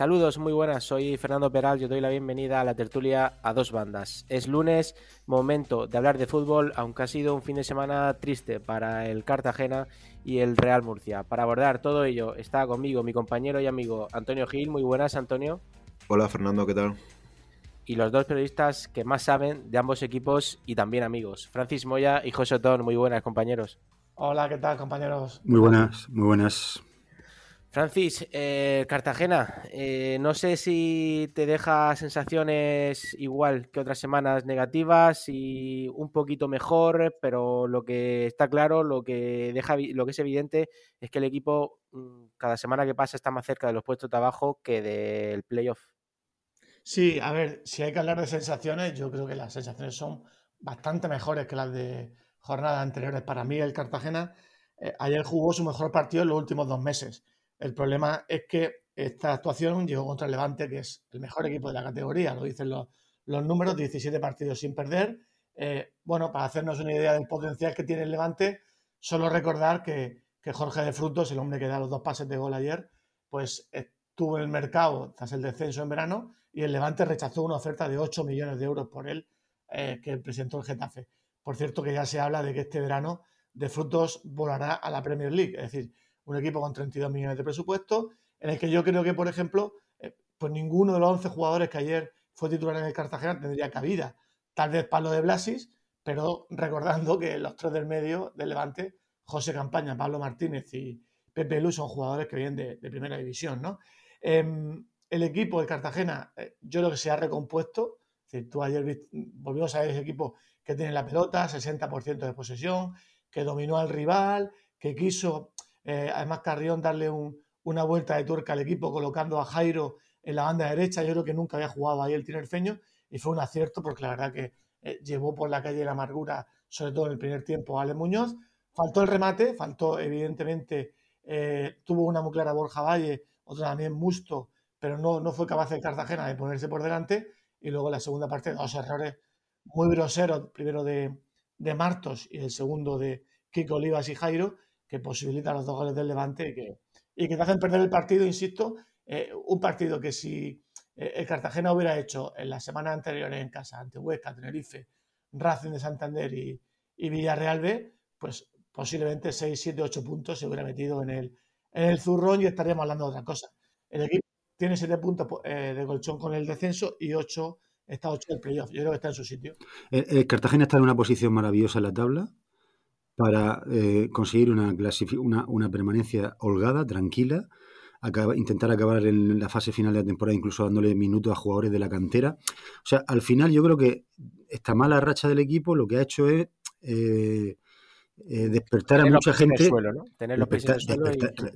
Saludos, muy buenas. Soy Fernando Peral. Yo doy la bienvenida a la tertulia a dos bandas. Es lunes, momento de hablar de fútbol, aunque ha sido un fin de semana triste para el Cartagena y el Real Murcia. Para abordar todo ello está conmigo mi compañero y amigo Antonio Gil. Muy buenas, Antonio. Hola, Fernando, ¿qué tal? Y los dos periodistas que más saben de ambos equipos y también amigos, Francis Moya y José Otón. Muy buenas, compañeros. Hola, ¿qué tal, compañeros? Muy buenas, muy buenas. Francis, eh, Cartagena, eh, no sé si te deja sensaciones igual que otras semanas negativas y un poquito mejor, pero lo que está claro, lo que deja, lo que es evidente es que el equipo mm, cada semana que pasa está más cerca de los puestos de abajo que del playoff. Sí, a ver, si hay que hablar de sensaciones, yo creo que las sensaciones son bastante mejores que las de jornadas anteriores. Para mí, el Cartagena eh, ayer jugó su mejor partido en los últimos dos meses el problema es que esta actuación llegó contra el Levante, que es el mejor equipo de la categoría, lo dicen los, números, 17 partidos sin perder. Eh, bueno, para hacernos una idea del potencial que tiene el Levante, solo recordar que, Jorge de Frutos, el hombre que da los dos pases de gol ayer, pues estuvo en el mercado tras el descenso en verano y el Levante rechazó una oferta de 8 millones de euros por él eh, que presentó el Getafe. Por cierto, que ya se habla de que este verano de Frutos volará a la Premier League, es decir, un equipo con 32 millones de presupuesto, en el que yo creo que, por ejemplo, eh, pues ninguno de los 11 jugadores que ayer fue titular en el Cartagena tendría cabida. Tal vez Pablo de Blasis, pero recordando que los tres del medio del Levante, José Campaña, Pablo Martínez y Pepe Lu son jugadores que vienen de, primera división, ¿no? Em, el equipo de Cartagena, eh, yo creo que se ha recompuesto. Es tú ayer volvimos a ver ese equipo que tiene la pelota, 60% de posesión, que dominó al rival, que quiso eh, además, Carrión darle una vuelta de tuerca al equipo colocando a Jairo en la banda derecha. Yo creo que nunca había jugado ahí el tinerfeño y fue un acierto porque la verdad que eh, llevó por la calle la amargura, sobre todo en el primer tiempo, a Ale Muñoz. Faltó el remate, faltó evidentemente, eh, tuvo una muy clara Borja Valle, otra también Musto, pero no, no fue capaz de Cartagena de ponerse por delante. Y luego la segunda parte, dos errores muy groseros, primero de, de Martos y el segundo de Kiko Olivas y Jairo, que posibilita los dos goles del Levante y que, y que te hacen perder el partido, insisto, eh, un partido que si eh, el Cartagena hubiera hecho en las semanas anteriores en casa ante Huesca, Tenerife, Racing de Santander y, Villarreal B, pues posiblemente 6, 7, 8 puntos se hubiera metido en el, en el zurrón y estaríamos hablando de otra cosa. El equipo tiene 7 puntos eh, de colchón con el descenso y 8 está 8 del playoff. Yo creo que está en su sitio. el Cartagena está en una posición maravillosa en la tabla para eh, conseguir una, una, permanencia holgada, tranquila, intentar acabar en la fase final de la temporada, incluso dándole minutos a jugadores de la cantera. O sea, al final yo creo que esta mala racha del equipo lo que ha hecho es eh, eh, despertar a mucha gente.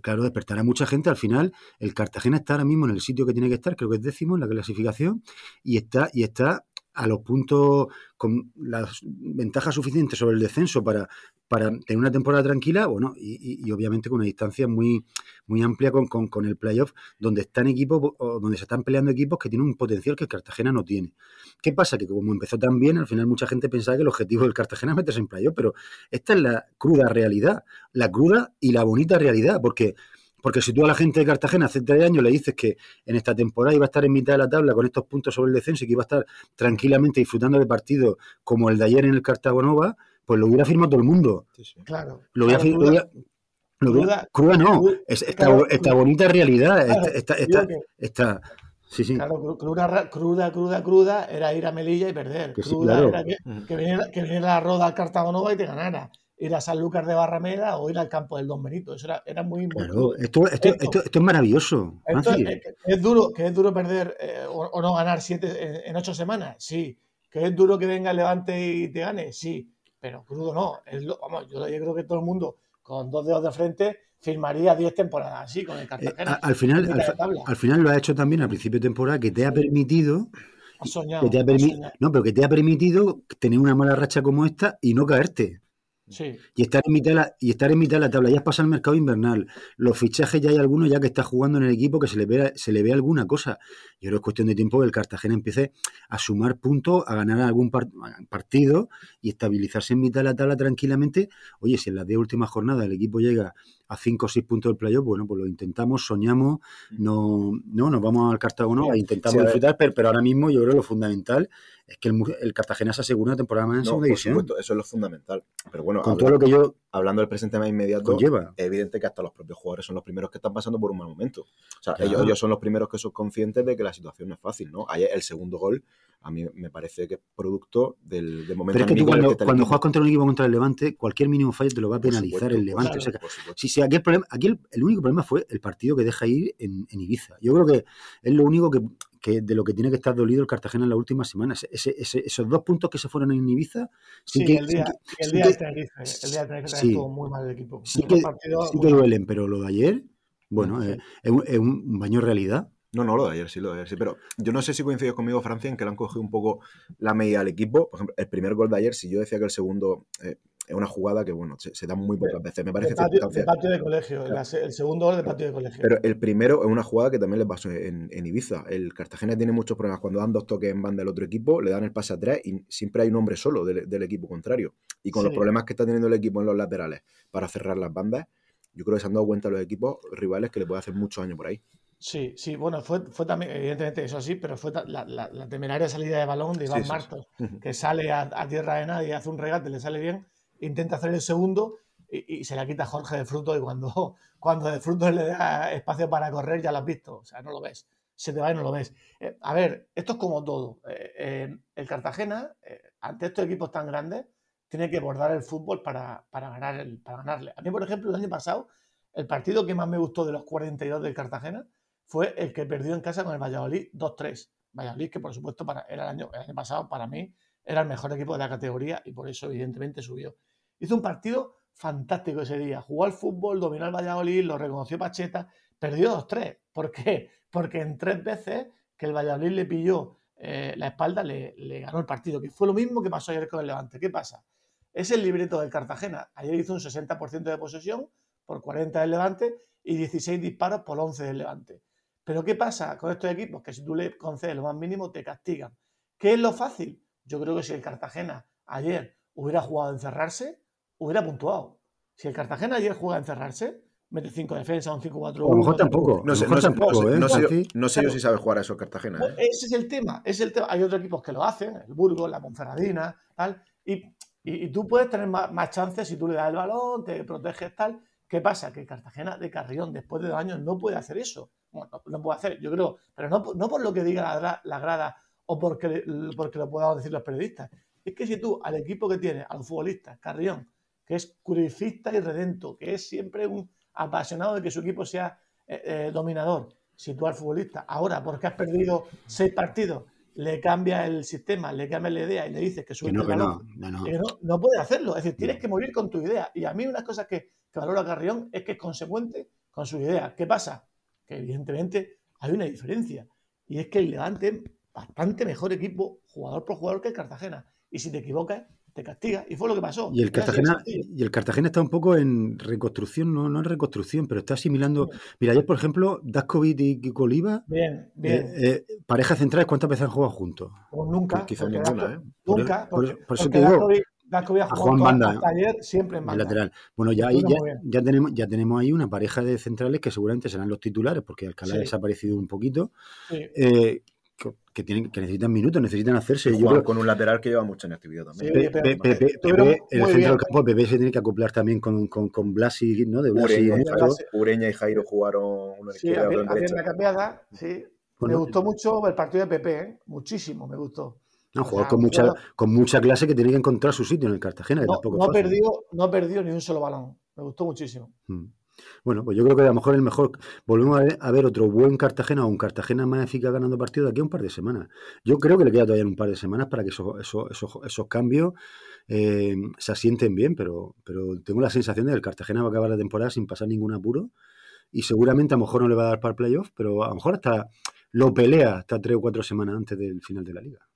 Claro, despertar a mucha gente. Al final, el Cartagena está ahora mismo en el sitio que tiene que estar, creo que es décimo en la clasificación, y está, y está a los puntos con las ventajas suficientes sobre el descenso para, para tener una temporada tranquila, bueno, y, obviamente con una distancia muy, muy amplia con, con, el playoff, donde están equipos, donde se están peleando equipos que tienen un potencial que el Cartagena no tiene. ¿Qué pasa? Que como empezó tan bien, al final mucha gente pensaba que el objetivo del Cartagena es meterse en playoff, pero esta es la cruda realidad, la cruda y la bonita realidad, porque porque si tú a la gente de Cartagena hace tres años le dices que en esta temporada iba a estar en mitad de la tabla con estos puntos sobre el descenso y que iba a estar tranquilamente disfrutando de partidos como el de ayer en el Cartagonova, pues lo hubiera firmado todo el mundo. Claro. Lo hubiera, cruda, cruda, no, esta, bonita realidad, esta, Sí, sí. Claro, cruda, cruda, cruda, cruda, era ir a Melilla y perder. cruda era que, que, viniera, que, viniera, la roda al Cartagonova y te ganara ir a San Lucas de Barrameda o ir al campo del Don Benito. Eso era, era muy claro, esto, esto, esto, es maravilloso. es, duro, que es duro perder eh, o, no ganar siete en, ocho semanas, sí. Que es duro que venga el Levante y te gane, sí. Pero crudo no. Es vamos, yo, creo que todo el mundo con dos dedos de frente firmaría diez temporadas así con el eh, Cartagena. al, final, al, final lo ha hecho también a principio de temporada que te ha permitido Soñado, que te ha no, pero que te ha permitido tener una mala racha como esta y no caerte. Y, estar en mitad y estar en mitad de la tabla. Ya pasa el mercado invernal. Los fichajes ya hay algunos ya que está jugando en el equipo que se le ve, se le ve alguna cosa. Yo creo que es cuestión de tiempo que el Cartagena empiece a sumar puntos, a ganar algún partido y estabilizarse en mitad de la tabla tranquilamente. Oye, si en las 10 últimas jornadas el equipo llega a 5 o 6 puntos del playoff, bueno, pues lo intentamos, soñamos, no, no nos vamos al Cartago, e intentamos disfrutar, pero, ahora mismo yo creo que lo fundamental es que el, Cartagena se asegura una temporada más en segunda división. eso es lo fundamental. Pero bueno, con todo lo que yo hablando del presente más inmediato, es evidente que hasta los propios jugadores son los primeros que están pasando por un mal momento. O sea, ellos, son los primeros que son conscientes de que la situación no es fácil, ¿no? Ayer el segundo gol a mí me parece que es producto del, momento Pero es que tú cuando, cuando juegas contra un equipo contra el Levante, cualquier mínimo fallo te lo va a penalizar el Levante. sí, aquí, el, problema, aquí el, único problema fue el partido que deja ir en, Ibiza. Yo creo que es lo único que, de lo que tiene que estar dolido el Cartagena en las últimas semanas. esos dos puntos que se fueron en Ibiza. Sí, el día, el día de Tenerife, el día de Tenerife estuvo muy mal el equipo. Sí que, duelen, pero lo de ayer, bueno, es, es un baño de realidad. No, no, lo de ayer sí, lo de ayer sí. Pero yo no sé si coincides conmigo, Francia, en que le han cogido un poco la medida al equipo. Por ejemplo, el primer gol de ayer, si yo decía que el segundo eh, es una jugada que, bueno, se, da muy pocas veces. Me parece de patio, de patio de colegio. el segundo gol de patio de colegio. Pero el primero es una jugada que también le pasó en, Ibiza. El Cartagena tiene muchos problemas. Cuando dan dos toques en banda del otro equipo, le dan el pase a tres y siempre hay un hombre solo del, equipo contrario. Y con los problemas que está teniendo el equipo en los laterales para cerrar las bandas, yo creo que se han dado cuenta los equipos rivales que le puede hacer muchos años por ahí. Sí, sí, bueno, fue, fue también, evidentemente, eso sí, pero fue la, la, temeraria salida de balón de Iván Martos, que sale a, tierra de nadie, hace un regate, le sale bien, intenta hacer el segundo y, se la quita Jorge de fruto y cuando, cuando de fruto le da espacio para correr ya lo has visto, o sea, no lo ves, se te va y no lo ves. Eh, a ver, esto es como todo. Eh, eh, el Cartagena, ante estos equipos tan grandes, tiene que bordar el fútbol para, para, ganar el, para ganarle. A mí, por ejemplo, el año pasado, el partido que más me gustó de los 42 del Cartagena, fue el que perdió en casa con el Valladolid 2-3. Valladolid, que por supuesto para, era el año, el año pasado para mí era el mejor equipo de la categoría y por eso evidentemente subió. Hizo un partido fantástico ese día. Jugó al fútbol, dominó el Valladolid, lo reconoció Pacheta, perdió 2-3. ¿Por qué? Porque en tres veces que el Valladolid le pilló eh, la espalda, le, le, ganó el partido, que fue lo mismo que pasó ayer con el Levante. ¿Qué pasa? Es el libreto del Cartagena. Ayer hizo un 60% de posesión por 40 del Levante y 16 disparos por 11 del Levante. Pero ¿qué pasa con estos equipos? Que si tú le concedes lo más mínimo, te castigan. ¿Qué es lo fácil? Yo creo que si el Cartagena ayer hubiera jugado a encerrarse, hubiera puntuado. Si el Cartagena ayer juega a encerrarse, mete 5 defensas, un 5-4-1. A lo mejor tampoco. No sé, no, tampoco, ¿eh? no, sé, no sé yo si sabe jugar a eso Cartagena. Pues ¿eh? ese es el tema. Es el tema. Hay otros equipos que lo hacen, el Burgos, la Monferradina, tal. Y, y, tú puedes tener más, más, chances si tú le das el balón, te proteges, tal. ¿Qué pasa? Que Cartagena de Carrión, después de dos años, no puede hacer eso bueno, no, puedo hacer, yo creo, pero no, no por lo que diga la, la grada o porque, porque lo puedan decir los periodistas. Es que si tú al equipo que tiene, a los futbolistas, Carrión, que es curifista y redento, que es siempre un apasionado de que su equipo sea eh, eh, dominador, si tú al futbolista, ahora porque has perdido seis partidos, le cambia el sistema, le cambia la idea y le dices que su no, no, no, puede hacerlo. Es decir, tienes que morir con tu idea. Y a mí una cosa que, que valoro a Carrión es que es consecuente con su idea. ¿Qué pasa? Que evidentemente hay una diferencia. Y es que el Levante es bastante mejor equipo, jugador por jugador, que el Cartagena. Y si te equivocas, te castiga. Y fue lo que pasó. Y el Cartagena, y el Cartagena está un poco en reconstrucción, no, no en reconstrucción, pero está asimilando. Mira, ayer, por ejemplo, Daskovic y Kiko Oliva, bien, bien. Eh, eh, parejas centrales, ¿cuántas veces han jugado juntos? Pues nunca. quizás ninguna, ¿eh? Nunca. Por, eso te digo. Daskovic ha jugado Banda, hasta ayer siempre en banda. lateral. Bueno, ya, ahí, ya, tenemos, ya tenemos ahí una pareja de centrales que seguramente serán los titulares, porque Alcalá ha desaparecido un poquito. Eh, que, tienen, que necesitan minutos, necesitan hacerse. Yo con un lateral que lleva mucha inactividad también. Sí, Pepe, el centro del campo, Pepe se tiene que acoplar también con, con, con Blasi, ¿no? De Blasi. Ureña, y Jairo jugaron una sí, izquierda una cambiada, sí. me gustó mucho el partido de Pepe, ¿eh? muchísimo me gustó. No, jugador con, mucha, con mucha clase que tiene que encontrar su sitio en el Cartagena. no, no, perdió, no perdió ni un solo balón. Me gustó muchísimo. Hmm. Bueno, pues yo creo que a lo mejor el mejor. Volvemos a ver, otro buen Cartagena o un Cartagena más eficaz ganando partido de aquí a un par de semanas. Yo creo que le queda todavía un par de semanas para que esos, esos, cambios eh, se asienten bien, pero, pero tengo la sensación de que el Cartagena va a acabar la temporada sin pasar ningún apuro y seguramente a lo mejor no le va a dar para el playoff, pero a lo mejor hasta lo pelea hasta tres o cuatro semanas antes del final de la liga.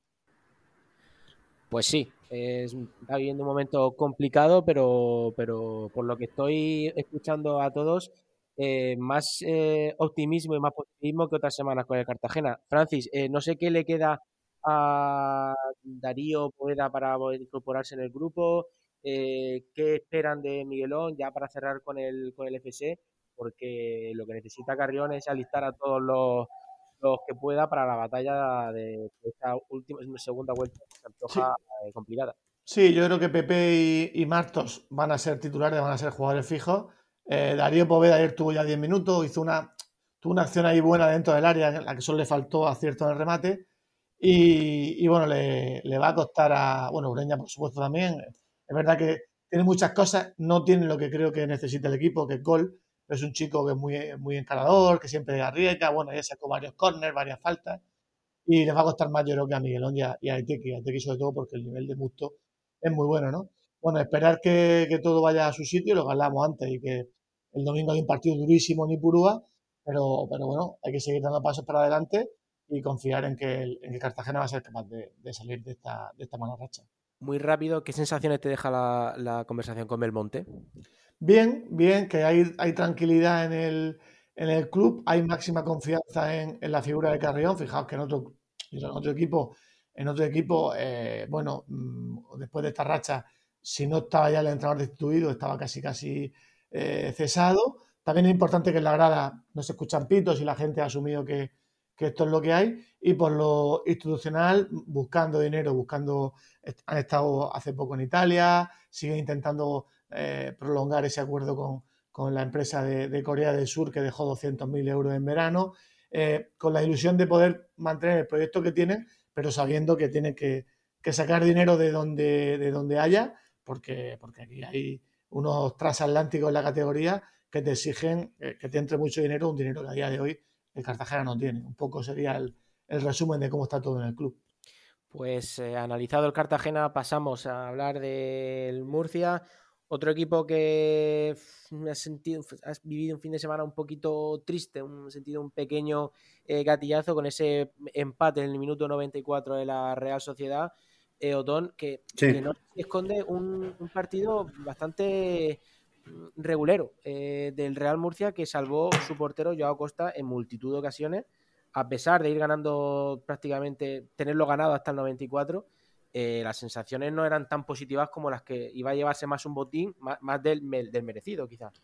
Pues sí, está viviendo un momento complicado, pero, pero por lo que estoy escuchando a todos, eh, más eh, optimismo y más positivismo que otras semanas con el Cartagena. Francis, eh, no sé qué le queda a Darío Poeda para incorporarse en el grupo. eh, qué esperan de Miguelón ya para cerrar con el, con el FC, porque lo que necesita Carrión es alistar a todos los, los que pueda para la batalla de esta última segunda vuelta que se antoja eh, complicada. Sí, yo creo que Pepe y, Martos van a ser titulares, van a ser jugadores fijos. Eh, Darío Poveda ayer tuvo ya 10 minutos, hizo una, tuvo una acción ahí buena dentro del área, en la que solo le faltó acierto en el remate. Y, bueno, le, va a costar a, bueno, Ureña por supuesto también. Es verdad que tiene muchas cosas, no tiene lo que creo que necesita el equipo, que es gol. Es un chico que es muy, muy encarador, que siempre arriesga, bueno, ya sacó varios corners, varias faltas. Y le va a costar más, yo creo, que a Miguelón y a, y a Eteki, sobre todo porque el nivel de Musto es muy bueno, ¿no? Bueno, esperar que, todo vaya a su sitio, lo que hablamos antes, y que el domingo hay un partido durísimo en Ipurúa, pero, pero bueno, hay que seguir dando pasos para adelante y confiar en que, en que Cartagena va a ser capaz de, salir de esta, de esta mala racha. Muy rápido, ¿qué sensaciones te deja la, conversación con Belmonte? Bien, bien, que hay, hay tranquilidad en el, en el club, hay máxima confianza en, la figura de Carrión. Fijaos que en otro, en otro equipo, en otro equipo, eh, bueno, mm, después de esta racha, si no estaba ya el entrenador destituido, estaba casi casi eh, cesado. También es importante que en la grada no se escuchan pitos y la gente ha asumido que, que esto es lo que hay, y por lo institucional, buscando dinero, buscando, han estado hace poco en Italia, siguen intentando eh, prolongar ese acuerdo con, con la empresa de, Corea del Sur que dejó 200.000 euros en verano, eh, con la ilusión de poder mantener el proyecto que tienen, pero sabiendo que tienen que, que sacar dinero de donde, de donde haya, porque, porque aquí hay unos transatlánticos en la categoría que te exigen eh, que te entre mucho dinero, un dinero que a día de hoy el Cartagena no tiene. Un poco sería el, resumen de cómo está todo en el club. Pues analizado el Cartagena, pasamos a hablar del Murcia. Otro equipo que ha, sentido, vivido un fin de semana un poquito triste, un sentido un pequeño eh, gatillazo con ese empate en el minuto 94 de la Real Sociedad. Eh, Otón, que, no esconde un, un partido bastante regulero eh, del Real Murcia que salvó su portero Joao Costa en multitud de ocasiones, a pesar de ir ganando prácticamente, tenerlo ganado hasta el 94. Eh, las sensaciones no eran tan positivas como las que iba a llevarse más un botín, más, del, merecido, quizás.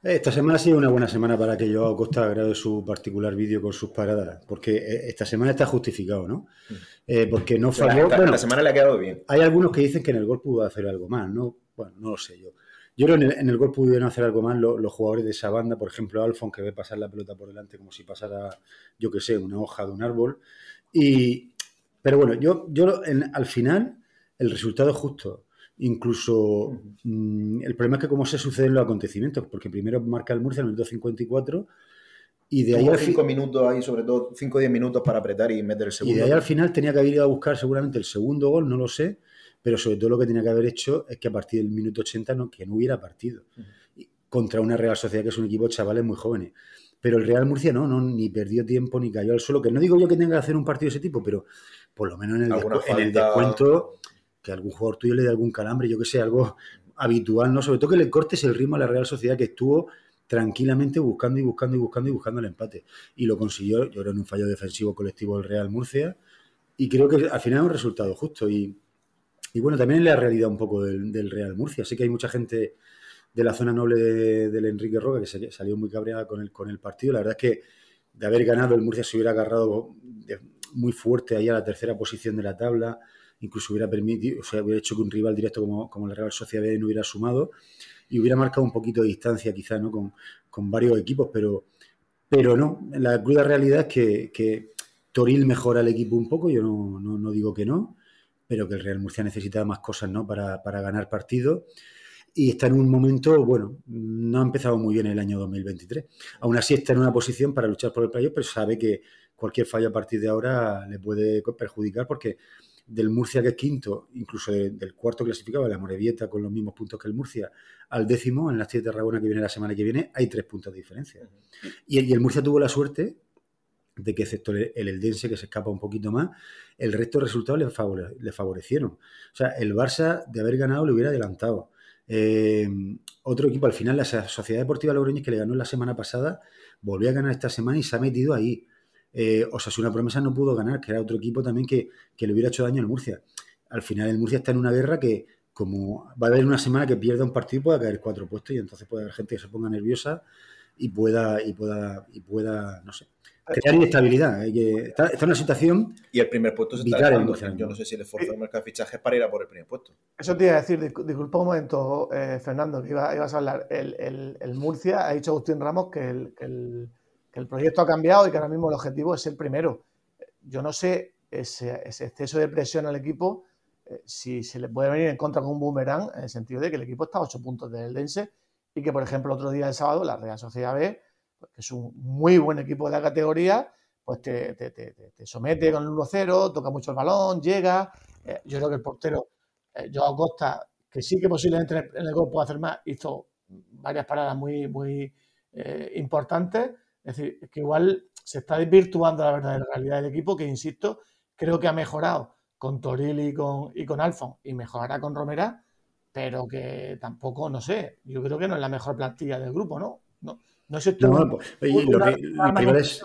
Esta semana ha sido una buena semana para que Joao Costa grabe su particular vídeo con sus paradas, porque eh, esta semana está justificado, ¿no? Mm. porque no falló. La, semana le ha quedado bien. Hay algunos que dicen que en el gol pudo hacer algo más, ¿no? Bueno, no lo sé yo. Yo creo que en el, gol pudieron hacer algo más los, jugadores de esa banda, por ejemplo, Alfon, que ve pasar la pelota por delante como si pasara, yo qué sé, una hoja de un árbol. Y, pero bueno, yo, yo al final el resultado es justo. Incluso mm, el problema es que cómo se suceden los acontecimientos, porque primero marca el Murcia en el minuto 54 y de ahí al cinco minutos ahí, sobre todo 5 o 10 minutos para apretar y meter el segundo. Y de ahí al final tenía que haber ido a buscar seguramente el segundo gol, no lo sé, pero sobre todo lo que tenía que haber hecho es que a partir del minuto 80 no, que no hubiera partido contra una Real Sociedad que es un equipo de chavales muy jóvenes. Pero el Real Murcia no, no, ni perdió tiempo ni cayó al suelo. Que no digo yo que tenga que hacer un partido de ese tipo, pero por lo menos en el, descuento, que algún jugador tuyo le dé algún calambre, yo que sé, algo habitual, ¿no? Sobre todo que le cortes el ritmo a la Real Sociedad que estuvo tranquilamente buscando y buscando y buscando y buscando el empate. Y lo consiguió, yo creo, en un fallo defensivo colectivo del Real Murcia. Y creo que al final es un resultado justo. Y, y bueno, también la realidad un poco del, Real Murcia. Sé que hay mucha gente de la zona noble del Enrique Roca que salió muy cabreada con el, con el partido. La verdad es que de haber ganado el Murcia se hubiera agarrado muy fuerte ahí a la tercera posición de la tabla. Incluso hubiera permitido, o sea, hubiera hecho que un rival directo como, como la Real Sociedad no hubiera sumado y hubiera marcado un poquito de distancia quizá ¿no? con, varios equipos, pero, pero no. La cruda realidad es que, Toril mejora el equipo un poco, yo no, no digo que no pero que el Real Murcia necesita más cosas ¿no? para, ganar partido. Y está en un momento, bueno, no ha empezado muy bien el año 2023. Aún así está en una posición para luchar por el playoff, pero sabe que cualquier fallo a partir de ahora le puede perjudicar porque del Murcia que es quinto, incluso del cuarto clasificado, la Morevieta con los mismos puntos que el Murcia, al décimo, en la de Tarragona que viene la semana que viene, hay tres puntos de diferencia. y el Murcia tuvo la suerte de que excepto el, Eldense, que se escapa un poquito más, el resto de resultados le, favorecieron. O sea, el Barça, de haber ganado, le hubiera adelantado. Eh, otro equipo, al final, la Sociedad Deportiva Logroñés, que le ganó la semana pasada, volvió a ganar esta semana y se ha metido ahí. Eh, o sea, si una promesa no pudo ganar, que era otro equipo también que, le hubiera hecho daño al Murcia. Al final, el Murcia está en una guerra que, como va a haber una semana que pierda un partido y pueda caer cuatro puestos y entonces puede haber gente que se ponga nerviosa y pueda, y pueda, y pueda, no sé, crear inestabilidad. está, en una situación. Y el primer puesto se está dejando. Yo no sé si le esfuerzo el mercado de fichajes para ir a por el primer puesto. Eso te iba a decir, disculpa un momento, eh, Fernando, que ibas a hablar. El, Murcia ha dicho Agustín Ramos que el, que el, proyecto ha cambiado y que ahora mismo el objetivo es el primero. Yo no sé ese, ese exceso de presión al equipo eh, si se le puede venir en contra con un boomerang, en el sentido de que el equipo está a 8 puntos del Dense y que, por ejemplo, otro día del sábado, la Real Sociedad B, que es un muy buen equipo de la categoría, pues te, somete con el 1-0, toca mucho el balón, llega. Eh, yo creo que el portero, eh, Joao Costa, que sí que posiblemente en el, gol puede hacer más, hizo varias paradas muy, muy importantes. Es decir, que igual se está desvirtuando la verdadera realidad del equipo, que insisto, creo que ha mejorado con Toril y con, y con Alfon y mejorará con Romera, pero que tampoco, no sé, yo creo que no es la mejor plantilla del grupo. No, no sé tú. los, rivales,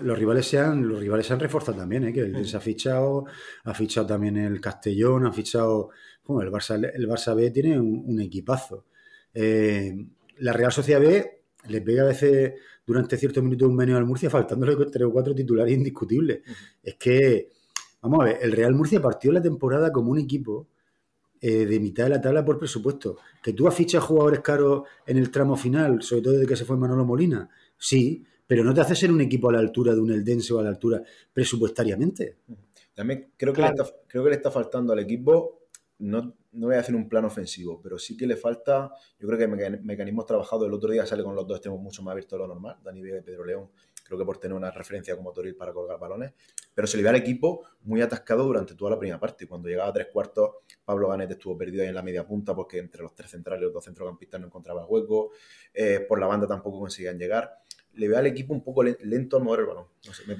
los, rivales, se han, los rivales se han reforzado también, ¿eh? que el se ha fichado, ha fichado también el Castellón, ha fichado. Bueno, el Barça, el Barça B tiene un, equipazo. Eh, la Real Sociedad B le pega a veces durante ciertos minutos un meneo al Murcia, faltándole tres o cuatro titulares indiscutibles. Es que Vamos a ver, el Real Murcia partió la temporada como un equipo eh, de mitad de la tabla por presupuesto. Que tú fichado jugadores caros en el tramo final, sobre todo desde que se fue Manolo Molina, sí, pero no te hace ser un equipo a la altura de un Eldense o a la altura presupuestariamente. También creo que, le, está, creo que le está faltando al equipo, no, no voy a hacer un plan ofensivo, pero sí que le falta, yo creo que mecanismos trabajados. El otro día sale con los dos extremos mucho más abiertos de lo normal, Dani Vega y Pedro León creo que por tener una referencia como Toril para colgar balones, pero se le ve al equipo muy atascado durante toda la primera parte. Cuando llegaba a tres cuartos, Pablo Ganet estuvo perdido ahí en la media punta porque entre los tres centrales y los dos centrocampistas no encontraba hueco, eh, por la banda tampoco conseguían llegar. Le ve al equipo un poco lento al mover el balón.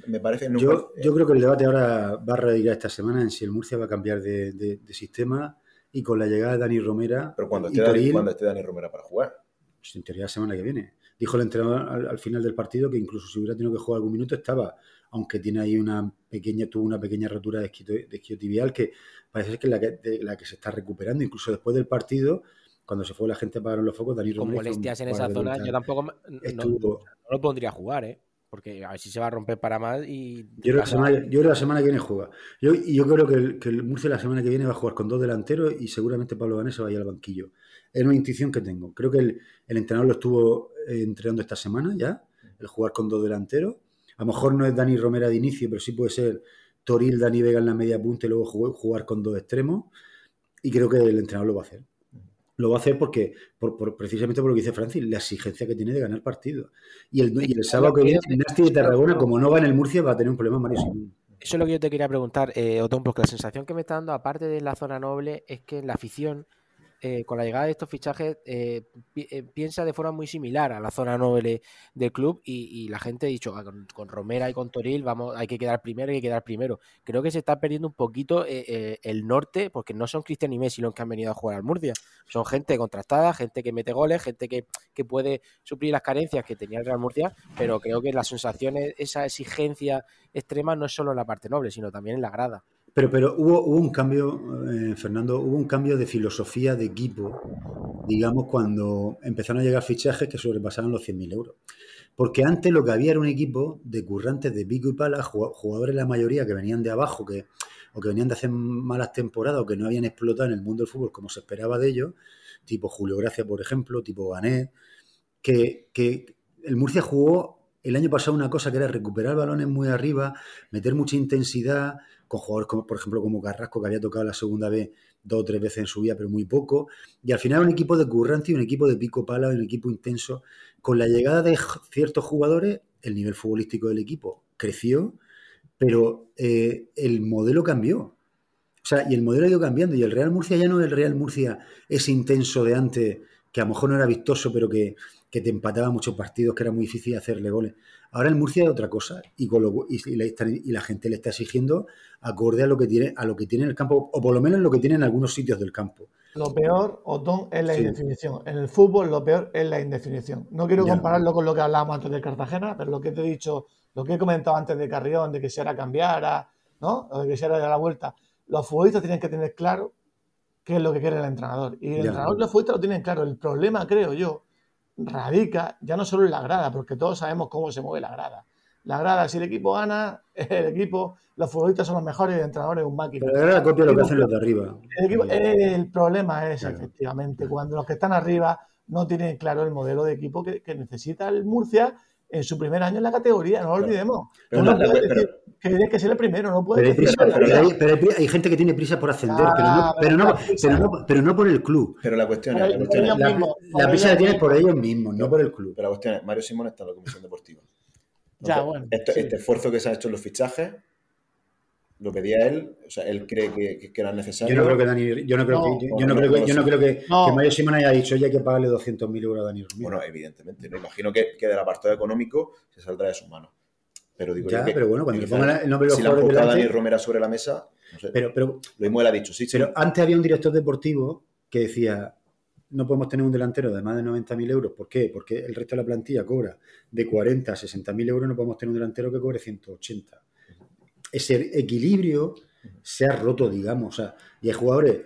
me, parece... yo, yo, creo que el debate ahora va a radicar esta semana en si el Murcia va a cambiar de, sistema y con la llegada de Dani Romera. Pero cuando esté, Dani, cuando esté Dani Romera para jugar. Pues en teoría la semana que viene. Dijo el entrenador al, final del partido que incluso si hubiera tenido que jugar algún minuto estaba, aunque tiene ahí una pequeña, tuvo una pequeña rotura de esquio, tibial que parece que es la que, la que se está recuperando. Incluso después del partido, cuando se fue la gente apagaron los focos, Dani Con molestias en esa zona, yo tampoco no, lo pondría a jugar, ¿eh? Porque a ver si se va a romper para más y... Yo creo, semana, yo la semana que viene juega. Yo, y yo creo que el, que el Murcia la semana que viene va a jugar con dos delanteros y seguramente Pablo Ganés va a ir al banquillo. Es una intuición que tengo. Creo que el, el entrenador lo estuvo eh, entrenando esta semana ya, el jugar con dos delanteros. A lo mejor no es Dani Romera de inicio, pero sí puede ser Toril, Dani Vega en la media punta y luego jugar con dos extremos. Y creo que el entrenador lo va a hacer. Lo va a hacer porque, por, precisamente por lo que dice Francis, la exigencia que tiene de ganar partido. Y el, y el sábado que viene, Nasti de Tarragona, como no va en el Murcia, va a tener un problema malísimo. Eso es lo que yo te quería preguntar, eh, Otón, porque la sensación que me está dando, aparte de la zona noble, es que la afición eh, con la llegada de estos fichajes eh, eh, piensa de forma muy similar a la zona noble del club y, la gente ha dicho ah, con, Romera y con Toril vamos hay que quedar primero hay que quedar primero creo que se está perdiendo un poquito el norte porque no son Cristian y Messi los que han venido a jugar al Murcia. Son gente contrastada gente que mete goles gente que, que puede suplir las carencias que tenía el Real Murcia pero creo que las sensaciones esa exigencia extrema no es solo en la parte noble sino también en la grada pero, pero hubo, un cambio, eh, Fernando, hubo un cambio de filosofía de equipo, digamos, cuando empezaron a llegar fichajes que sobrepasaban los 100.000 euros. Porque antes lo que había era un equipo de currantes de pico y pala, jugadores la mayoría que venían de abajo, que, o que venían de hacer malas temporadas o que no habían explotado en el mundo del fútbol como se esperaba de ellos, tipo Julio Gracia, por ejemplo, tipo Ganet, que, que el Murcia jugó el año pasado una cosa que era recuperar balones muy arriba, meter mucha intensidad, con jugadores como, por ejemplo, como Carrasco, que había tocado la segunda vez dos o tres veces en su vida, pero muy poco. Y al final un equipo de currante, un equipo de pico pala, un equipo intenso. Con la llegada de ciertos jugadores, el nivel futbolístico del equipo creció, pero eh, el modelo cambió. O sea, y el modelo ha ido cambiando. Y el Real Murcia ya no es el Real Murcia ese intenso de antes, que a lo mejor no era vistoso, pero que, que te empataba muchos partidos, que era muy difícil hacerle goles. Ahora el Murcia es otra cosa y, con y, la, gente le está exigiendo acorde a lo que tiene a lo que tiene en el campo o por lo menos lo que tiene en algunos sitios del campo. Lo peor, Otón, es la indefinición. En el fútbol lo peor es la indefinición. No quiero compararlo con lo que hablábamos antes de Cartagena, pero lo que te he dicho, lo que he comentado antes de Carrión, de que se era cambiara, ¿no? O de que se era de la vuelta. Los futbolistas tienen que tener claro qué es lo que quiere el entrenador. Y el entrenador y los futbolistas lo tienen claro. El problema, creo yo, radica ya no solo en la grada, porque todos sabemos cómo se mueve la grada. La grada, si el equipo gana, el equipo, los futbolistas son los mejores y el entrenador es un máquina. Pero la copia lo que hacen los de arriba. El, problema es, efectivamente, cuando los que están arriba no tienen claro el modelo de equipo que, necesita el Murcia en su primer año en la categoría, no lo olvidemos. Pero no, puede decir que tiene que ser el primero, no puede pero, hay, gente que tiene prisa por ascender, pero, no, pero, no, por el club. Pero la cuestión es, la, prisa la tienes por ellos mismos, no por el club. Pero la cuestión es, Mario Simón está en la comisión deportiva. ya, bueno. Este, este, esfuerzo que se ha hecho en los fichajes lo pedía él, o sea, él cree que, que era necesario. Yo no creo que Dani, yo no creo que, yo no, creo que, yo no creo que, Mario Simón haya dicho, oye, hay que pagarle 200.000 euros a Dani Romero. Bueno, evidentemente, no imagino que, que del apartado económico se saldrá de sus manos. Pero digo ya, que, pero bueno, cuando le pongan el nombre de los si jugadores Si Dani Romero sobre la mesa, no sé, pero, pero, lo mismo él ha dicho, sí, Pero antes había un director deportivo que decía, no podemos tener un delantero de más de 90.000 euros. ¿Por qué? Porque el resto de la plantilla cobra de 40 a 60.000 euros, no podemos tener un delantero que cobre 180. Ese equilibrio se ha roto, digamos. y hay jugadores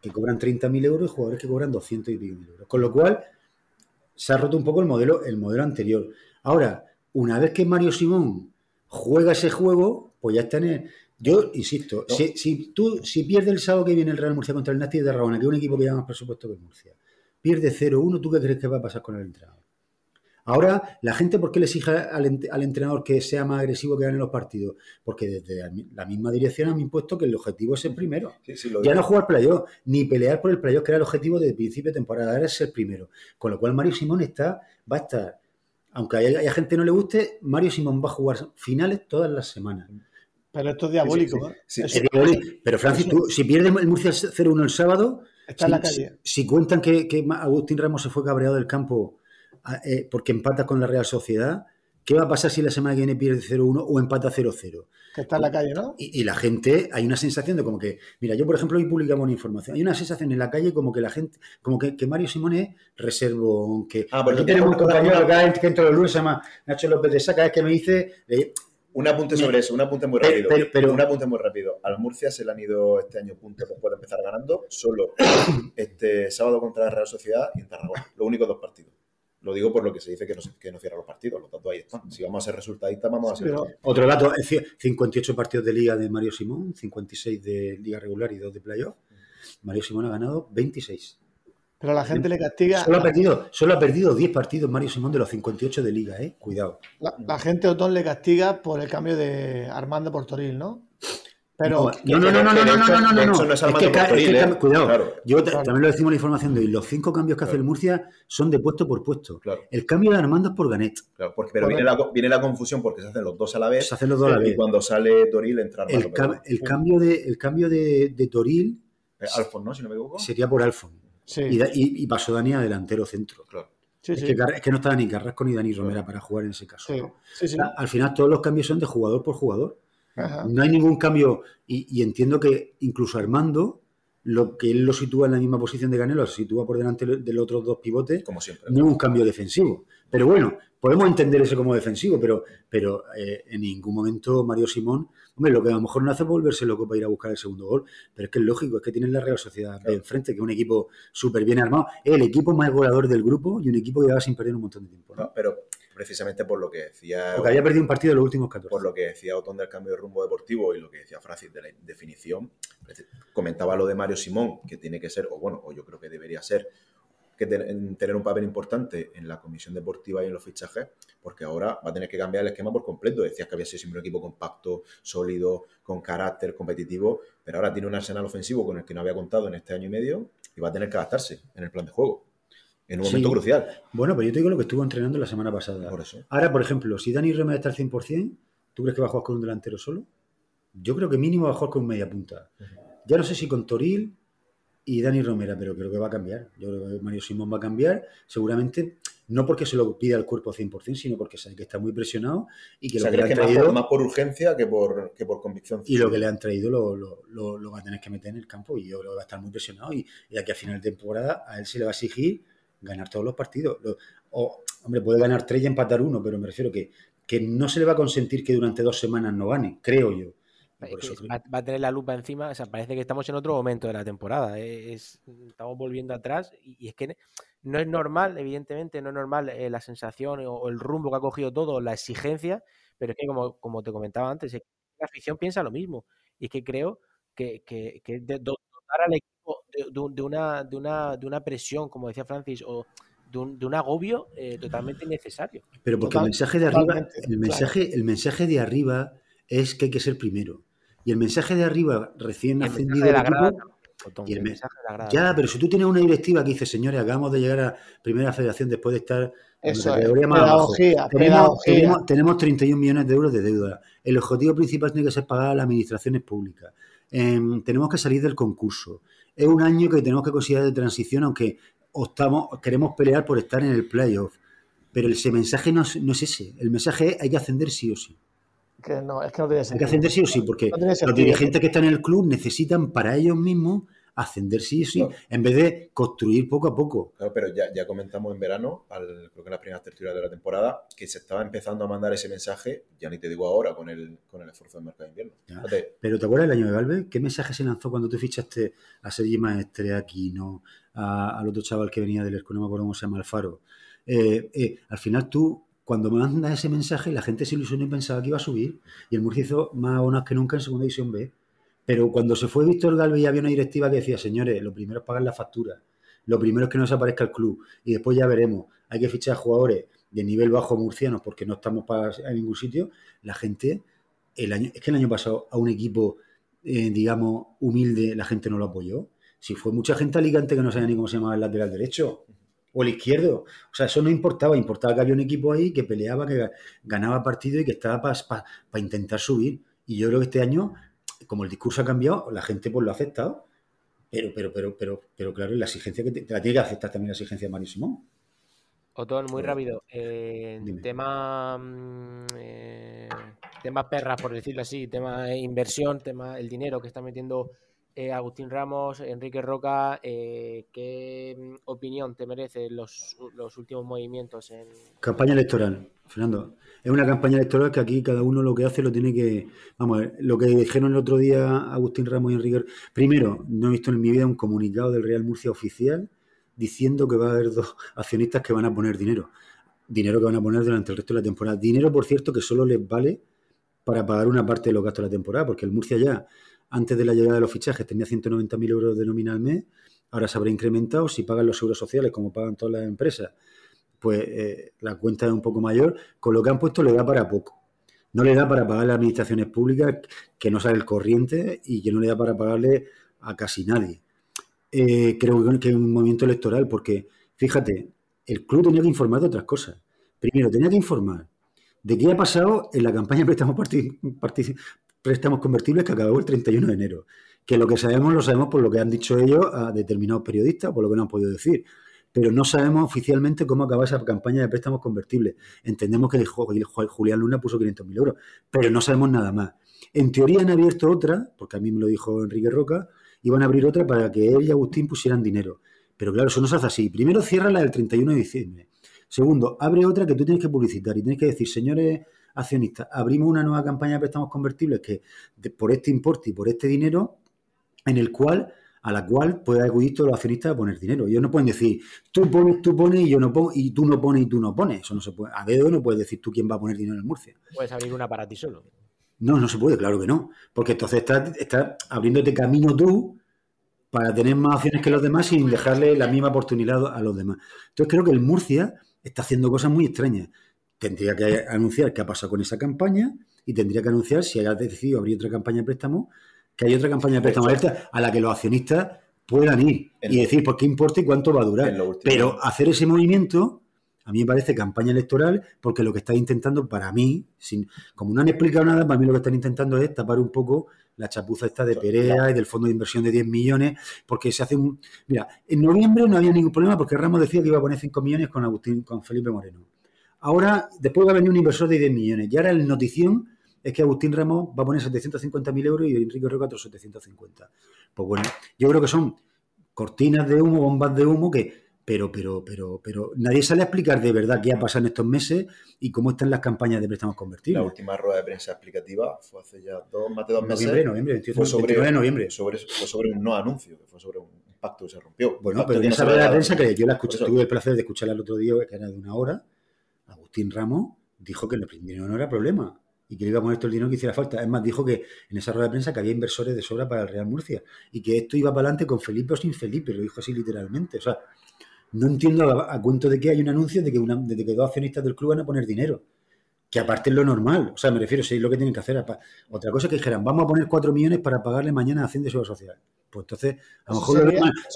que cobran 30.000 euros y jugadores que cobran 200 y pico mil euros. Con lo cual, se ha roto un poco el modelo, el modelo anterior. Ahora, una vez que Mario Simón juega ese juego, pues ya está en Yo insisto, si, tú si pierde el sábado que viene el Real Murcia contra el Nasti de Tarragona, que es un equipo que lleva más presupuesto que Murcia, pierde 0-1, ¿tú qué crees que va a pasar con el entrenador? Ahora, la gente, ¿por qué le exige al, entrenador que sea más agresivo que gane los partidos? Porque desde la misma dirección han impuesto que el objetivo es el primero. ya no jugar playoff, ni pelear por el playoff, que era el objetivo desde el principio de temporada, ahora es el primero. Con lo cual, Mario Simón está, va a estar, aunque a, gente que no le guste, Mario Simón va a jugar finales todas las semanas. Pero esto es diabólico, Pero Francis, tú, si pierde el Murcia 0-1 el sábado, Está en la calle. Si, cuentan que, que, Agustín Ramos se fue cabreado del campo eh, porque empata con la Real Sociedad, ¿qué va a pasar si la semana que viene pierde 0-1 o empata 0-0? Que está en la calle, ¿no? Y, la gente, hay una sensación de como que, mira, yo por ejemplo hoy publicamos una información, hay una sensación en la calle como que la gente, como que, que Mario Simone reservo, que ah, pues aquí tenemos un compañero que, que entra los lunes, se llama Nacho López de Saca, es que me dice... un apunte sobre eso, un apunte muy rápido. Pero, un apunte muy rápido. Al Murcia se le han ido este año puntos después de empezar ganando, solo este sábado contra la Real Sociedad y en Tarragona. Los únicos dos partidos. Lo digo por lo que se dice que no, que no cierra los partidos, los datos ahí están. Si vamos a ser resultadistas, vamos a ser. Otro dato: 58 partidos de liga de Mario Simón, 56 de liga regular y 2 de playoff. Mario Simón ha ganado 26. Pero la gente le castiga. Solo ha, perdido, solo ha perdido 10 partidos Mario Simón de los 58 de liga, ¿eh? Cuidado. La, gente Otón le castiga por el cambio de Armando Portoril, ¿no? Pero no, no, no, no, no, no, no, no, no, no. Es que, cuidado. Yo también lo decimos en la información de hoy. Los cinco cambios que hace el Murcia son de puesto por puesto. El cambio de Armando es por Ganet. Claro, porque, pero viene la, viene la confusión porque se hacen los dos a la vez. Se hacen los dos a la vez. Y cuando sale Toril entra Armando. El, cambio de, el cambio de, de Toril. Alfon, ¿no? Si no me equivoco. Sería por Alfon. Sí. Y, y, pasó Dani a delantero centro. Claro. Sí, es, Que, es, Que, no estaba ni Carrasco ni Dani Romera para jugar en ese caso. Al final todos los cambios son de jugador por jugador. No hay ningún cambio y, entiendo que incluso Armando, lo que él lo sitúa en la misma posición de Canelo, lo sitúa por delante de los otros dos pivotes, como siempre. No es un cambio defensivo. Pero bueno, podemos entender eso como defensivo, pero, pero eh, en ningún momento Mario Simón, hombre, lo que a lo mejor no hace es volverse loco para ir a buscar el segundo gol, pero es que es lógico, es que tienen la Real Sociedad de enfrente, que es un equipo súper bien armado, es el equipo más goleador del grupo y un equipo que va sin perder un montón de tiempo. pero precisamente por lo que decía. Porque había perdido un partido en los últimos 14. Por lo que decía Otón del cambio de rumbo deportivo y lo que decía Francis de la definición. Comentaba lo de Mario Simón, que tiene que ser, o bueno, o yo creo que debería ser, que tener un papel importante en la comisión deportiva y en los fichajes, porque ahora va a tener que cambiar el esquema por completo. Decías que había sido siempre un equipo compacto, sólido, con carácter competitivo, pero ahora tiene un arsenal ofensivo con el que no había contado en este año y medio y va a tener que adaptarse en el plan de juego en un momento crucial. Bueno, pero yo te digo lo que estuvo entrenando la semana pasada. Por eso. Ahora, por ejemplo, si Dani Rema está al 100%, ¿tú crees que va a jugar con un delantero solo? Yo creo que mínimo va a jugar con media punta. Ya no sé si con Toril y Dani Romera, pero creo que va a cambiar. Yo creo que Mario Simón va a cambiar, seguramente, no porque se lo pida el cuerpo 100%, sino porque sabe que está muy presionado y que lo que le han traído... Más por, urgencia que por, que por convicción. Y lo que le han traído lo, lo, lo, va a tener que meter en el campo y yo creo que va a estar muy presionado y, y aquí a final de temporada a él se le va a exigir ganar todos los partidos. O, hombre, puede ganar tres y empatar uno, pero me refiero que, que no se le va a consentir que durante dos semanas no gane, creo yo. va, a tener la lupa encima, o sea, parece que estamos en otro momento de la temporada, ¿eh? es, estamos volviendo atrás y, es que no es normal, evidentemente, no es normal eh, la sensación o, el rumbo que ha cogido todo, la exigencia, pero es que como, como te comentaba antes, la afición piensa lo mismo y es que creo que, que, que dotar al equipo de, una, de, una, de una presión, como decía Francis, o de un, de un agobio eh, totalmente innecesario. Pero porque el mensaje de arriba, el mensaje, el mensaje de arriba es que hay que ser primero. Y el mensaje de arriba recién ascendido Ya, pero si tú tienes una directiva que dice, señores, acabamos de llegar a Primera Federación después de estar Eso en la más abajo. Tenemos, tenemos, 31 millones de euros de deuda. El objetivo principal tiene que ser pagar a las administraciones públicas. Em, tenemos que salir del concurso. Es un año que tenemos que considerar de transición, aunque optamos, queremos pelear por estar en el playoff. Pero ese mensaje no es, no es ese. El mensaje es hay que ascender sí o sí. Que no, es que no tiene sentido. Hay que ascender sí o sí, porque los dirigentes que están en el club necesitan para ellos mismos ascender sí sí, en vez de construir poco a poco. Claro, pero ya, ya comentamos en verano, al, creo que en las primeras tertulias de la temporada, que se estaba empezando a mandar ese mensaje, ya ni te digo ahora, con el, con el esfuerzo del mercado de invierno. pero ¿te acuerdas del año de Valve? ¿Qué mensaje se lanzó cuando tú fichaste a Sergi Maestre, aquí, no al otro chaval que venía del ERCO, no me acuerdo cómo se llama, Alfaro? Eh, eh, al final tú cuando me mandas ese mensaje, la gente se ilusionó y pensaba que iba a subir. Y el Murcia hizo más bonas que nunca en segunda división B. Pero cuando se fue Víctor Galvez había una directiva que decía, señores, lo primero es pagar la factura. Lo primero es que no se aparezca el club. Y después ya veremos. Hay que fichar jugadores de nivel bajo murcianos porque no estamos para en ningún sitio. La gente, el año, es que el año pasado a un equipo, eh, digamos, humilde, la gente no lo apoyó. Si fue mucha gente alicante que no sabía ni cómo se llamaba el lateral derecho o el izquierdo. O sea, eso no importaba, importaba que había un equipo ahí que peleaba, que ganaba partido y que estaba para intentar subir. Y yo creo que este año, como el discurso ha cambiado, la gente pues lo ha aceptado. Pero, pero, pero, pero, pero claro, la exigencia que te, la tiene que aceptar también la exigencia de Mario Simón. Otón, muy rápido. Eh, tema, mm, eh, tema perra, por decirlo así, tema inversión, tema el dinero que está metiendo eh, Agustín Ramos, Enrique Roca, eh, ¿qué mm, opinión te merecen los, últimos movimientos en... Campaña electoral, Fernando. Es una campaña electoral que aquí cada uno lo que hace lo tiene que... Vamos, a ver, lo que dijeron el otro día Agustín Ramos y Enrique... Primero, no he visto en mi vida un comunicado del Real Murcia oficial diciendo que va a haber dos accionistas que van a poner dinero. Dinero que van a poner durante el resto de la temporada. Dinero, por cierto, que solo les vale para pagar una parte de los gastos de la temporada, porque el Murcia ya antes de la llegada de los fichajes tenía 190.000 euros de nómina al mes, ahora se habrá incrementado, si pagan los seguros sociales como pagan todas las empresas, pues eh, la cuenta es un poco mayor, con lo que han puesto le da para poco. No le da para pagar las administraciones públicas, que no sale el corriente y que no le da para pagarle a casi nadie. Eh, creo que es un movimiento electoral porque, fíjate, el club tenía que informar de otras cosas. Primero, tenía que informar de qué ha pasado en la campaña de préstamos préstamos convertibles que acabó el 31 de enero. Que lo que sabemos lo sabemos por lo que han dicho ellos a determinados periodistas, por lo que no han podido decir. Pero no sabemos oficialmente cómo acaba esa campaña de préstamos convertibles. Entendemos que Julián Luna puso 500.000 euros, pero no sabemos nada más. En teoría han abierto otra, porque a mí me lo dijo Enrique Roca, iban a abrir otra para que él y Agustín pusieran dinero. Pero claro, eso no se hace así. Primero cierra la del 31 de diciembre. Segundo, abre otra que tú tienes que publicitar y tienes que decir, señores accionistas, abrimos una nueva campaña de préstamos convertibles que por este importe y por este dinero, en el cual a la cual puede acudir todos los accionistas a poner dinero. Ellos no pueden decir, tú pones, tú pones y yo no pongo, y tú no pones y tú no pones. Eso no se puede. A dedo no puedes decir tú quién va a poner dinero en Murcia. Puedes abrir una para ti solo. No, no se puede, claro que no. Porque entonces estás, estás abriéndote camino tú para tener más acciones que los demás sin dejarle la misma oportunidad a los demás. Entonces creo que el Murcia está haciendo cosas muy extrañas tendría que anunciar qué ha pasado con esa campaña y tendría que anunciar si haya decidido abrir otra campaña de préstamo, que hay otra campaña de préstamo abierta a la que los accionistas puedan ir y decir por qué importa y cuánto va a durar. Pero hacer ese movimiento, a mí me parece campaña electoral, porque lo que están intentando, para mí, sin, como no han explicado nada, para mí lo que están intentando es tapar un poco la chapuza esta de Perea y del fondo de inversión de 10 millones, porque se hace un... Mira, en noviembre no había ningún problema porque Ramos decía que iba a poner 5 millones con Agustín, con Felipe Moreno. Ahora, después va a venir un inversor de 10 millones. Y ahora el notición es que Agustín Ramos va a poner 750.000 euros y Enrique Roca otros 750. Pues bueno, yo creo que son cortinas de humo, bombas de humo que pero, pero, pero, pero nadie sale a explicar de verdad qué ha pasado en estos meses y cómo están las campañas de préstamos convertibles. La última rueda de prensa explicativa fue hace ya dos, más de dos meses. Noviembre, noviembre, fue sobre, de noviembre. Sobre, fue sobre un no anuncio, fue sobre un pacto que se rompió. Bueno, pero en esa rueda de prensa que yo la escuché, tuve el placer de escucharla el otro día, que era de una hora, Agustín Ramos dijo que el dinero no era problema y que le iba a poner todo el dinero que hiciera falta. Es más, dijo que en esa rueda de prensa que había inversores de sobra para el Real Murcia y que esto iba para adelante con Felipe o sin Felipe, lo dijo así literalmente. O sea, no entiendo a, cuento de que hay un anuncio de que, una, de que dos accionistas del club van a poner dinero. Que aparte es lo normal. O sea, me refiero, si es lo que tienen que hacer. Otra cosa es que dijeran, vamos a poner cuatro millones para pagarle mañana a Hacienda y Seguridad Social. Pues entonces, a lo mejor lo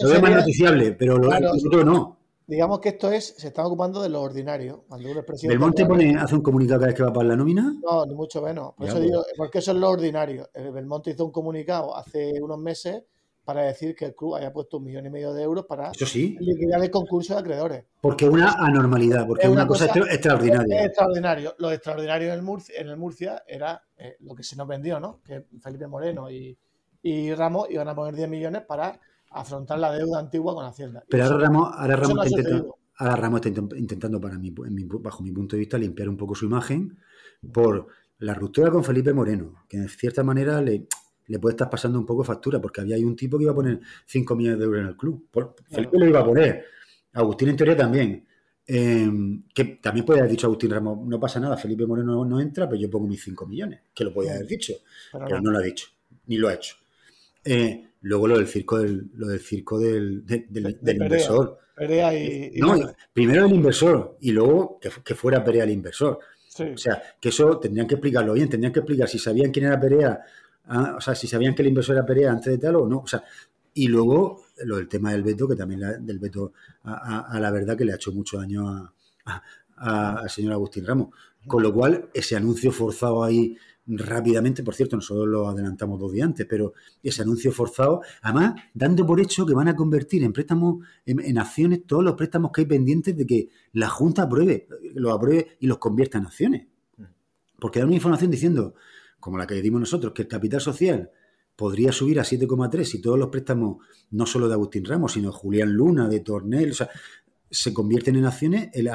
veo más, noticiable, pero lo, otro no. Digamos que esto es, se está ocupando de lo ordinario. Cuando ¿Belmonte pone, hace un comunicado cada vez que va para la nómina? No, ni mucho menos. Por eso pues. digo, porque eso es lo ordinario. Belmonte hizo un comunicado hace unos meses para decir que el club haya puesto un millón y medio de euros para liquidar el concurso de acreedores. Porque es una anormalidad, porque es una, cosa, extraordinaria. Es extraordinario. Lo extraordinario en el Murcia, en el Murcia era eh, lo que se nos vendió, ¿no? Que Felipe Moreno y, Ramos iban a poner 10 millones para afrontar la deuda antigua con Hacienda. Pero ahora Ramos, ahora Ramos, está intentando, ahora Ramos está intentando, para mí, bajo mi punto de vista, limpiar un poco su imagen por la ruptura con Felipe Moreno, que en cierta manera le, le puede estar pasando un poco factura, porque había un tipo que iba a poner 5 millones de euros en el club. Felipe lo iba a poner. Agustín en teoría también. Em, que también puede haber dicho Agustín Ramos, no pasa nada, Felipe Moreno no, entra, pero yo pongo mis 5 millones, que lo podía haber dicho, pero, no. lo ha dicho, ni lo ha hecho. Eh, luego lo del circo del, lo del circo del, inversor. no, primero el inversor y luego que, fuera Perea el inversor. O sea, que eso tendrían que explicarlo bien, tendrían que explicar si sabían quién era Perea Ah, o sea, si sabían que el inversor era Perea antes de tal o no. O sea, y luego lo del tema del veto, que también del veto a, la verdad que le ha hecho mucho daño al señor Agustín Ramos. Con lo cual, ese anuncio forzado ahí rápidamente, por cierto, nosotros lo adelantamos dos días antes, pero ese anuncio forzado, además, dando por hecho que van a convertir en préstamos, en, acciones, todos los préstamos que hay pendientes de que la Junta apruebe, los apruebe y los convierta en acciones. Porque da una información diciendo, como la que dimos nosotros, que el capital social podría subir a 7,3 si todos los préstamos, no solo de Agustín Ramos, sino de Julián Luna, de Tornel, o sea, se convierten en acciones, el,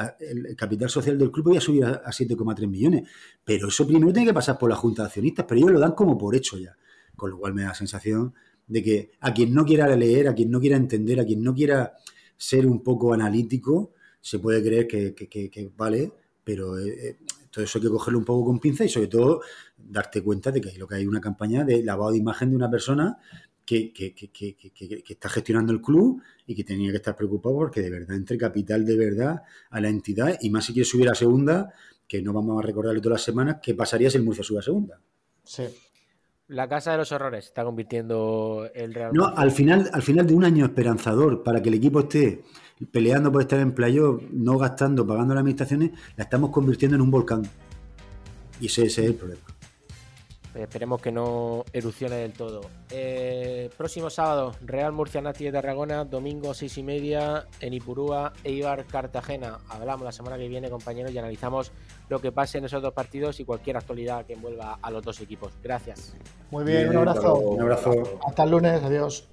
capital social del club podría subir a, 7,3 millones. Pero eso primero tiene que pasar por la Junta de Accionistas, pero ellos lo dan como por hecho ya. Con lo cual me da la sensación de que a quien no quiera leer, a quien no quiera entender, a quien no quiera ser un poco analítico, se puede creer que, vale, pero eh, eh, todo eso hay que cogerlo un poco con pinza y sobre todo darte cuenta de que lo que hay una campaña de lavado de imagen de una persona que, está gestionando el club y que tenía que estar preocupado porque de verdad entre capital de verdad a la entidad y más si quiere subir a segunda, que no vamos a recordarle todas las semanas, ¿qué pasaría si el Murcia sube a segunda? Sí. La casa de los horrores está convirtiendo el Real No, al final, al final de un año esperanzador para que el equipo esté peleando por estar en playoff, no gastando, pagando las administraciones, la estamos convirtiendo en un volcán. Y ese, es el problema. Pues esperemos que no erupcione del todo. Eh, próximo sábado, Real Murcia Nati de Tarragona, domingo seis y media en Ipurúa, Eibar Cartagena. Hablamos la semana que viene, compañeros, y analizamos lo que pase en esos dos partidos y cualquier actualidad que envuelva a los dos equipos. Gracias. Muy bien, un abrazo. Un abrazo. Hasta el lunes, adiós.